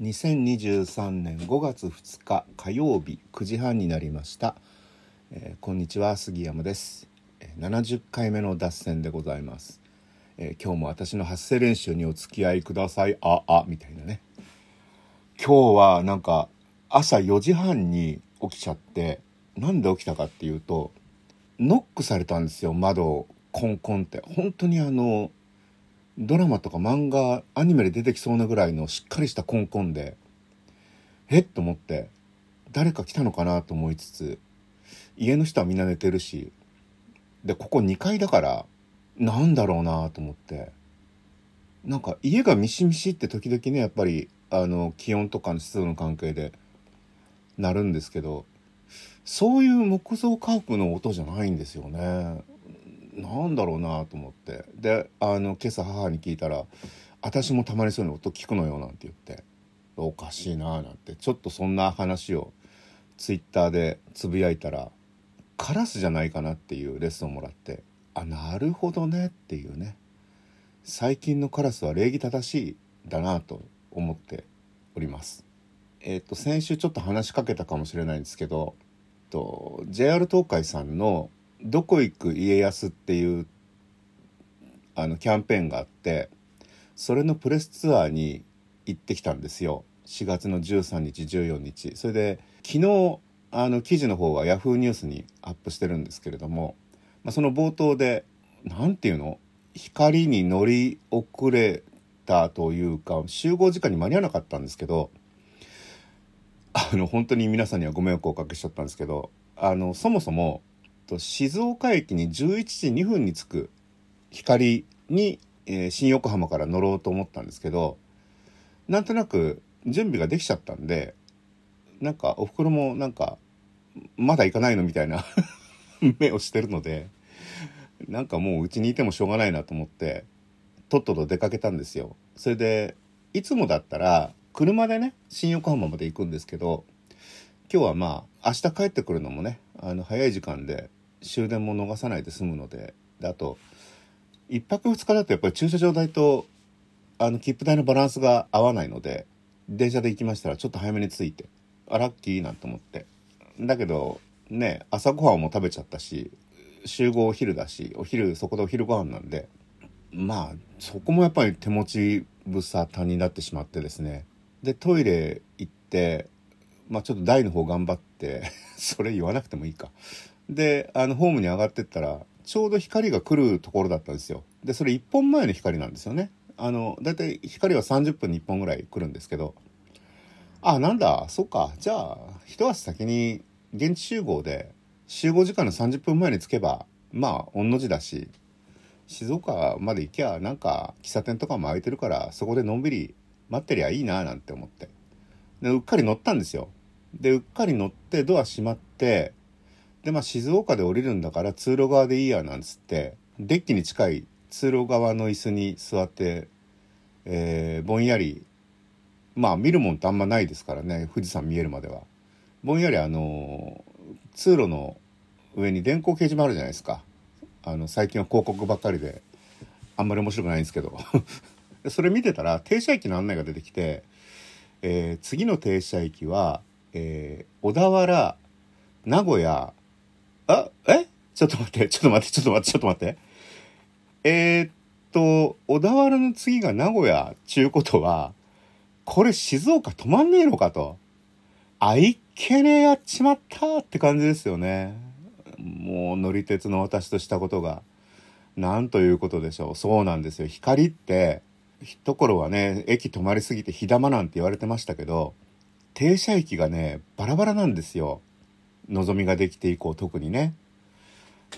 2023年5月2日火曜日9時半になりました、えーこんにちは杉山です。え70回目の脱線でございます、えー今日も私の発声練習にお付き合いください。ああみたいなね。今日はなんか朝4時半に起きちゃってなんで起きたかっていうとノックされたんですよ窓を。コンコンって。本当にあのドラマとか漫画アニメで出てきそうなぐらいのしっかりしたコンコンでえっと思って誰か来たのかなと思いつつ家の人はみんな寝てるしでここ2階だからなんだろうなと思ってなんか家がミシミシって時々ねやっぱりあの気温とかの湿度の関係でなるんですけどそういう木造家屋の音じゃないんですよね。なんだろうなと思って。であの今朝母に聞いたら「私もたまにそういうの音聞くのよ」なんて言っておかしいななんて。ちょっとそんな話をツイッターでつぶやいたらカラスじゃないかなっていうレッスンをもらってあなるほどねっていうね最近のカラスは礼儀正しいだなと思っております。えっ、と先週ちょっと話しかけたかもしれないんですけどと JR 東海さんの「どこ行く家康」っていうあのキャンペーンがあってそれのプレスツアーに行ってきたんですよ。4月の13日14日。それで昨日あの記事の方は Yahoo! ニュースにアップしてるんですけれども、まあ、その冒頭で何て言うの？光に乗り遅れたというか集合時間に間に合わなかったんですけどあの本当に皆さんにはご迷惑をおかけしちゃったんですけどあのそもそもと静岡駅に11時2分に着く光に、えー新横浜から乗ろうと思ったんですけどなんとなく準備ができちゃったんでなんかおふくろもなんかまだ行かないのみたいな 目をしてるのでなんかもううちにいてもしょうがないなと思ってとっとと出かけたんですよ。それでいつもだったら車でね新横浜まで行くんですけど今日はまあ明日帰ってくるのもねあの早い時間で終電も逃さないで済むのでであと1泊2日だとやっぱり駐車場代とあの切符代のバランスが合わないので電車で行きましたらちょっと早めに着いてあラッキーなんて思って。だけどね朝ごはんも食べちゃったし集合お昼だしお昼そこでお昼ご飯なんでまあそこもやっぱり手持ち無沙汰になってしまってですね。でトイレ行ってまあちょっと台の方頑張って それ言わなくてもいいか。であのホームに上がってったらちょうど光が来るところだったんですよ。でそれ1本前の光なんですよね。あのだいたい光は30分に1本ぐらい来るんですけど。あなんだ。そっか。じゃあ一足先に現地集合で集合時間の30分前に着けばまあ御の字だし静岡まで行きゃなんか喫茶店とかも空いてるからそこでのんびり待ってりゃいいななんて思って。でうっかり乗ったんですよ。でうっかり乗ってドア閉まってでまあ静岡で降りるんだから通路側でいいやなんつってデッキに近い通路側の椅子に座って、えーぼんやりまあ見るもんってあんまないですからね富士山見えるまでは。ぼんやりあの通路の上に電光掲示板あるじゃないですか。あの最近は広告ばっかりであんまり面白くないんですけど。それ見てたら停車駅の案内が出てきて、えー次の停車駅は、えー小田原名古屋あえ？ちょっと待ってちょっと待ってちょっと待ってちょっと待って。えーっと小田原の次が名古屋ちゅうことはこれ静岡止まんねえのかと。あいけねえやっちまったって感じですよね。もう乗り鉄の私としたことが。なんということでしょう。そうなんですよ。光って一頃はね駅止まりすぎて火玉なんて言われてましたけど停車駅がねバラバラなんですよ。のぞみができて以降特にね。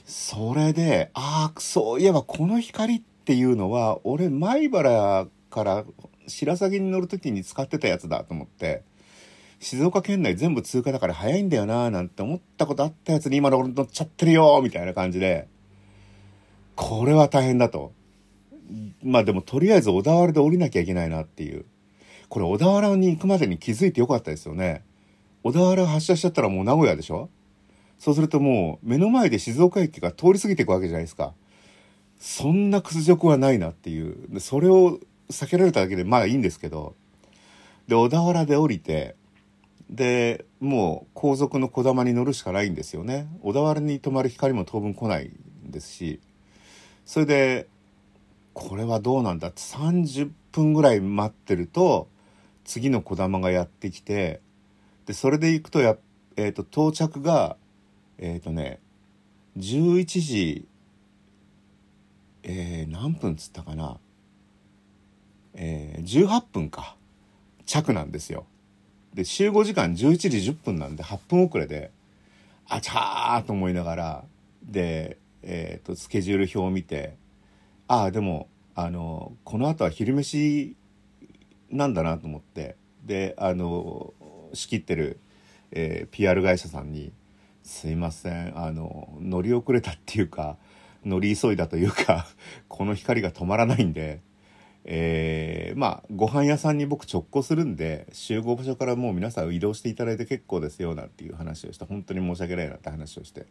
それでああそういえばこの光っていうのは俺米原から白鷺に乗る時に使ってたやつだと思って静岡県内全部通過だから早いんだよななんて思ったことあったやつに今の俺乗っちゃってるよみたいな感じでこれは大変だと。まあでもとりあえず小田原で降りなきゃいけないなっていう。これ小田原に行くまでに気づいてよかったですよね。小田原発車しちゃったらもう名古屋でしょ？そうするともう目の前で静岡駅が通り過ぎていくわけじゃないですか。そんな屈辱はないなっていう。でそれを避けられただけでまあいいんですけど。で小田原で降りてでもう後続のこだまに乗るしかないんですよね。小田原に止まる光も当分来ないですし。それでこれはどうなんだって30分ぐらい待ってると次のこだまがやってきてでそれで行くとや、えーと、到着がえっ、ー、とね11時えー、何分っつったかなえー、18分か着なんですよ。で集合時間11時10分なんで8分遅れであちゃーと思いながらで、えーと、スケジュール表を見てああでもあのこの後は昼飯なんだなと思ってであの仕切ってる、えー、PR 会社さんに「すいませんあの乗り遅れたっていうか乗り急いだというか この光が止まらないんでえー、まあご飯屋さんに僕直行するんで集合場所からもう皆さん移動していただいて結構ですよなんていう話をして本当に申し訳ないなって話をして、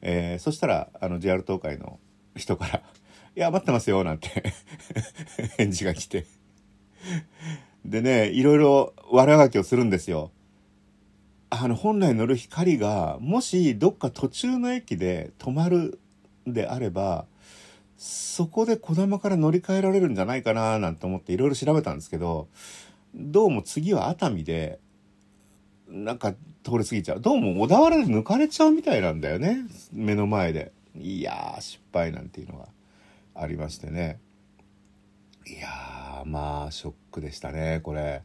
えー、そしたらあの JR 東海の人から「いや待ってますよ」なんて 返事が来て。でねいろいろ悪あがきをするんですよ。あの本来乗る光がもしどっか途中の駅で止まるであればそこで小玉から乗り換えられるんじゃないかななんて思っていろいろ調べたんですけどどうも次は熱海でなんか通り過ぎちゃう。どうも小田原で抜かれちゃうみたいなんだよね目の前で。いやー失敗なんていうのがありましてね。いやまあショックでしたねこれ。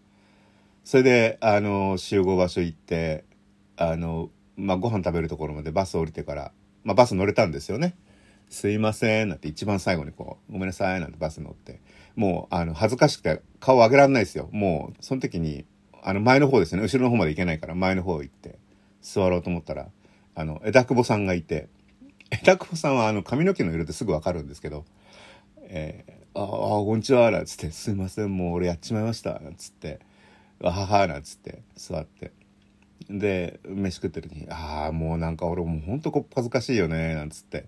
それであの集合場所行ってあのまあご飯食べるところまでバス降りてから、まあ、バス乗れたんですよね。すいません」なんて一番最後にこう「ごめんなさい」なんてバス乗ってもうあの恥ずかしくて顔上げられないですよ。もうその時にあの前の方ですね。後ろの方まで行けないから前の方行って座ろうと思ったらあの枝久保さんがいて枝久保さんはあの髪の毛の色ですぐ分かるんですけど「え、ああこんにちは」なんつって「すいませんもう俺やっちまいました」なんつって「わはは」なんつって。座って。で飯食ってる時に「ああもうなんか俺もうほんとこ恥ずかしいよね」なんつって。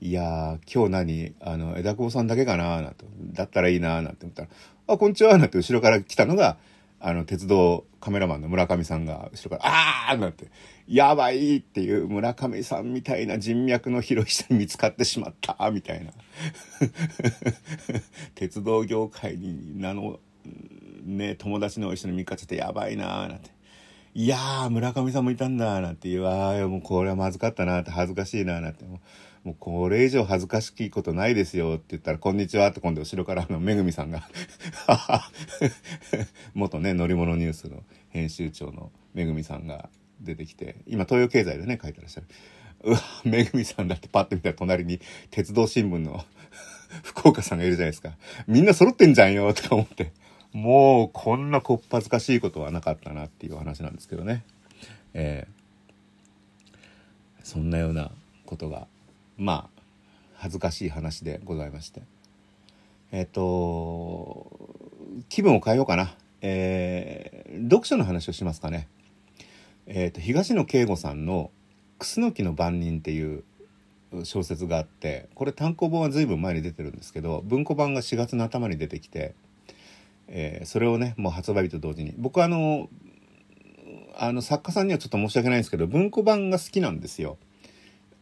いや今日何？あの、枝久保さんだけかな？なんて、だったらいいななんて思ったら、あ、こんにちはなんて後ろから来たのが、あの、鉄道カメラマンの村上さんが後ろから、あーなんて、やばいっていう村上さんみたいな人脈の広い人に見つかってしまったみたいな。鉄道業界に名の、ね、友達の一緒に見かけてやばいなーなんて。いやー、村上さんもいたんだなんていう、ああ、もうこれはまずかったなって恥ずかしいななんて。もうこれ以上恥ずかしいことないですよって言ったら、こんにちはって今度後ろからあのめぐみさんが 元ね、乗り物ニュースの編集長のめぐみさんが出てきて、今東洋経済でね、書いてらっしゃる。うわ、めぐみさんだってパッと見たら隣に鉄道新聞の 福岡さんがいるじゃないですか。みんな揃ってんじゃんよとか思って。もうこんなこっぱずかしいことはなかったなっていう話なんですけどね。えー、そんなようなことがまあ恥ずかしい話でございまして。えっ、ー、と気分を変えようかな、えー、読書の話をしますかね。えっ、ー、と東野圭吾さんの「楠木の番人」っていう小説があってこれ単行本は随分前に出てるんですけど文庫版が4月の頭に出てきて、えー、それをねもう発売日と同時に。僕はあのあの作家さんにはちょっと申し訳ないんですけど文庫版が好きなんですよ。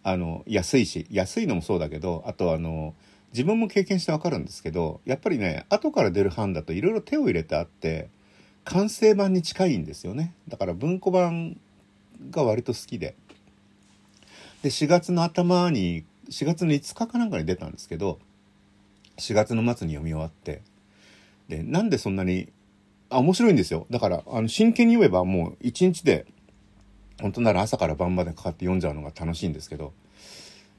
あの安いし安いのもそうだけどあとあの自分も経験してわかるんですけどやっぱりね後から出る版だといろいろ手を入れてあって完成版に近いんですよね。だから文庫版が割と好きで。で4月の頭に4月の5日かなんかに出たんですけど4月の末に読み終わって。でなんでそんなにあ面白いんですよだからあの真剣に読めばもう1日で本当なら朝から晩までかかって読んじゃうのが楽しいんですけど、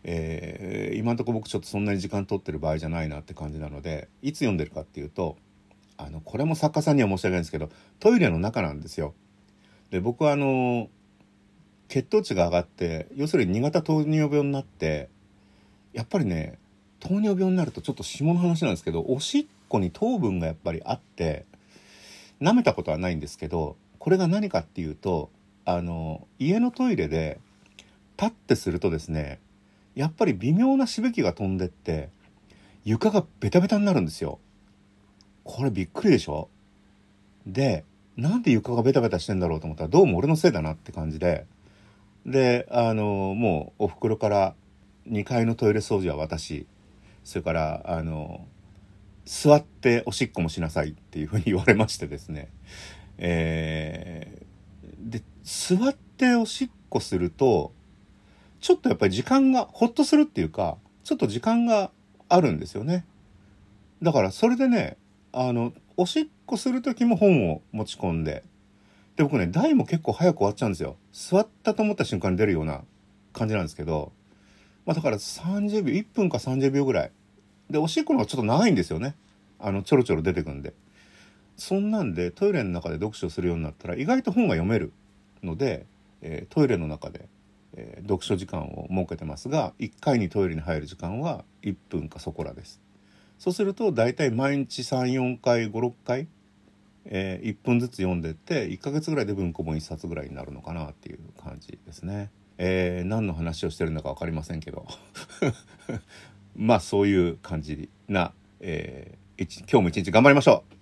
えー、今んとこ僕ちょっとそんなに時間取ってる場合じゃないなって感じなのでいつ読んでるかっていうとあのこれも作家さんには申し訳ないんですけどトイレの中なんですよ。で僕はあの血糖値が上がって要するに2型糖尿病になってやっぱりね糖尿病になるとちょっと下の話なんですけどおしっこに糖分がやっぱりあって舐めたことはないんですけどこれが何かっていうとあの家のトイレでパッてするとですねやっぱり微妙なしぶきが飛んでって床がベタベタになるんですよ。これびっくりでしょ？でなんで床がベタベタしてんだろうと思ったらどうも俺のせいだなって感じでであのもうおふくろから2階のトイレ掃除は私それからあの座っておしっこもしなさいっていうふうに言われましてですね。えー、で座っておしっこするとちょっとやっぱり時間がほっとするっていうかちょっと時間があるんですよね。だからそれでねあのおしっこする時も本を持ち込んでで僕ね台も結構早く終わっちゃうんですよ。座ったと思った瞬間に出るような感じなんですけどまあだから30秒1分か30秒ぐらいでおしっこの方がちょっと長いんですよね。あのちょろちょろ出てくんで。そんなんでトイレの中で読書するようになったら意外と本が読めるので、えー、トイレの中で、えー、読書時間を設けてますが1回にトイレに入る時間は1分かそこらです。そうすると大体毎日34回56回、えー、1分ずつ読んでって1ヶ月ぐらいで文庫本1冊ぐらいになるのかなっていう感じですね。えー、何の話をしてるのか分かりませんけど。まあそういう感じな、えー、今日も一日頑張りましょう。